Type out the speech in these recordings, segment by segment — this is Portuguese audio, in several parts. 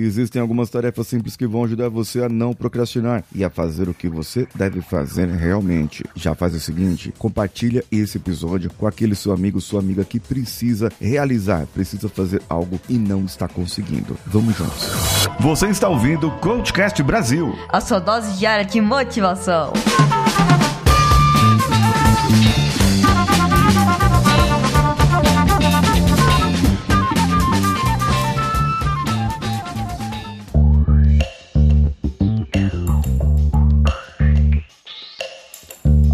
existem algumas tarefas simples que vão ajudar você a não procrastinar e a fazer o que você deve fazer realmente. Já faz o seguinte, compartilha esse episódio com aquele seu amigo, sua amiga que precisa realizar, precisa fazer algo e não está conseguindo. Vamos juntos. Você está ouvindo o Coachcast Brasil. A sua dose diária de motivação.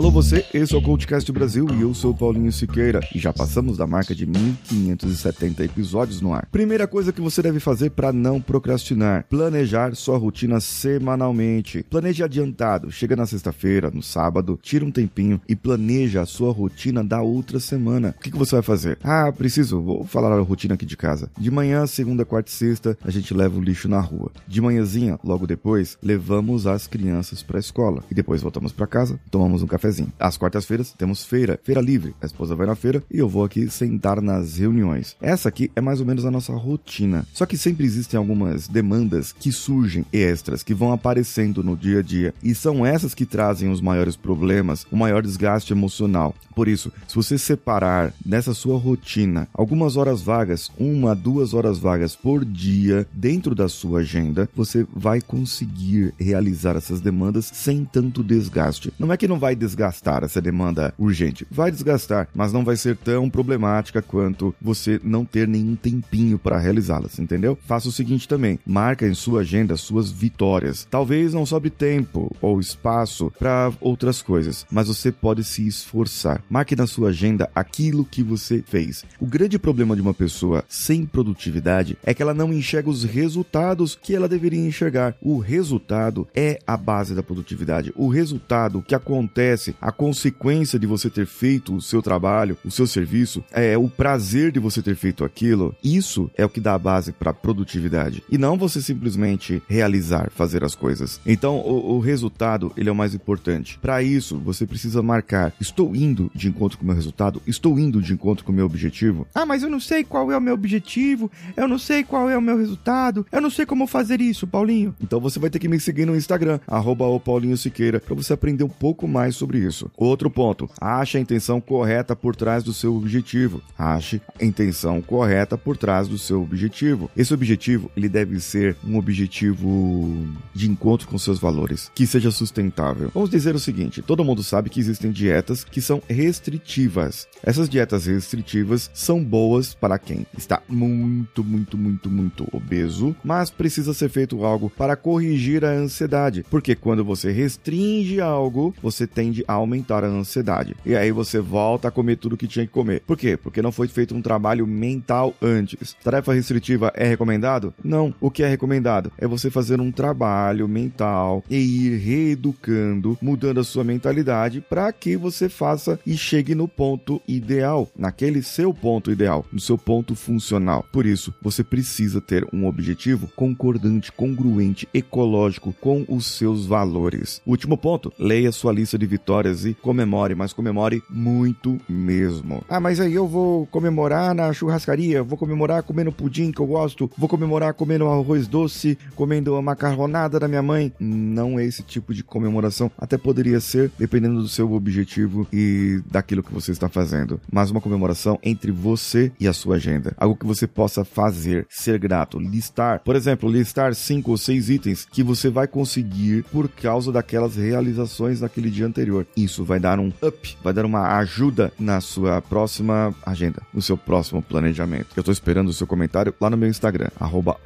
Alô você, esse é o Coachcast Brasil e eu sou Paulinho Siqueira e já passamos da marca de 1570 episódios no ar. Primeira coisa que você deve fazer para não procrastinar, planejar sua rotina semanalmente. Planeje adiantado, chega na sexta-feira, no sábado, tira um tempinho e planeja a sua rotina da outra semana. O que, que você vai fazer? Ah, preciso, vou falar a rotina aqui de casa. De manhã, segunda, quarta e sexta, a gente leva o lixo na rua. De manhãzinha, logo depois, levamos as crianças para a escola e depois voltamos para casa, tomamos um café cafezinho. Às quartas-feiras temos feira, feira livre. A esposa vai na feira e eu vou aqui sentar nas reuniões. Essa aqui é mais ou menos a nossa rotina. Só que sempre existem algumas demandas que surgem extras, que vão aparecendo no dia a dia. E são essas que trazem os maiores problemas, o maior desgaste emocional. Por isso, se você separar nessa sua rotina algumas horas vagas, uma, duas horas vagas por dia dentro da sua agenda, você vai conseguir realizar essas demandas sem tanto desgaste. Não é que não vai desgastar desgastar essa demanda urgente. Vai desgastar, mas não vai ser tão problemática quanto você não ter nenhum tempinho para realizá-las, entendeu? Faça o seguinte também: marca em sua agenda suas vitórias. Talvez não sobre tempo ou espaço para outras coisas, mas você pode se esforçar. Marque na sua agenda aquilo que você fez. O grande problema de uma pessoa sem produtividade é que ela não enxerga os resultados que ela deveria enxergar. O resultado é a base da produtividade. O resultado que acontece acontece, a consequência de você ter feito o seu trabalho, o seu serviço, é o prazer de você ter feito aquilo. Isso é o que dá a base para produtividade. E não você simplesmente realizar, fazer as coisas. Então, o, o resultado, ele é o mais importante. Para isso, você precisa marcar: estou indo de encontro com o meu resultado, estou indo de encontro com o meu objetivo. Ah, mas eu não sei qual é o meu objetivo, eu não sei qual é o meu resultado, eu não sei como fazer isso, Paulinho. Então você vai ter que me seguir no Instagram, arroba Paulinho Siqueira, para você aprender um pouco mais sobre isso. Outro ponto: ache a intenção correta por trás do seu objetivo. Ache a intenção correta por trás do seu objetivo. Esse objetivo ele deve ser um objetivo de encontro com seus valores, que seja sustentável. Vamos dizer o seguinte: todo mundo sabe que existem dietas que são restritivas. Essas dietas restritivas são boas para quem está muito, muito, muito, muito obeso, mas precisa ser feito algo para corrigir a ansiedade, porque quando você restringe algo, você tende a aumentar a ansiedade. E aí você volta a comer tudo que tinha que comer. Por quê? Porque não foi feito um trabalho mental antes. Tarefa restritiva é recomendado? Não. O que é recomendado é você fazer um trabalho mental e ir reeducando, mudando a sua mentalidade para que você faça e chegue no ponto ideal, naquele seu ponto ideal, no seu ponto funcional. Por isso, você precisa ter um objetivo concordante, congruente, ecológico com os seus valores. Último ponto: leia sua lista de vitórias vitórias e comemore, mas comemore muito mesmo. Ah, mas aí eu vou comemorar na churrascaria, vou comemorar comendo pudim que eu gosto, vou comemorar comendo arroz doce, comendo a macarronada da minha mãe. Não é esse tipo de comemoração. Até poderia ser, dependendo do seu objetivo e daquilo que você está fazendo. Mas uma comemoração entre você e a sua agenda. Algo que você possa fazer, ser grato, listar. Por exemplo, listar cinco ou seis itens que você vai conseguir por causa daquelas realizações naquele dia anterior Isso vai dar um up, vai dar uma ajuda na sua próxima agenda, no seu próximo planejamento. Eu tô esperando o seu comentário lá no meu Instagram, arroba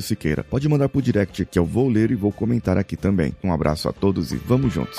Siqueira. Pode mandar pro direct que eu vou ler e vou comentar aqui também. Um abraço a todos e vamos juntos!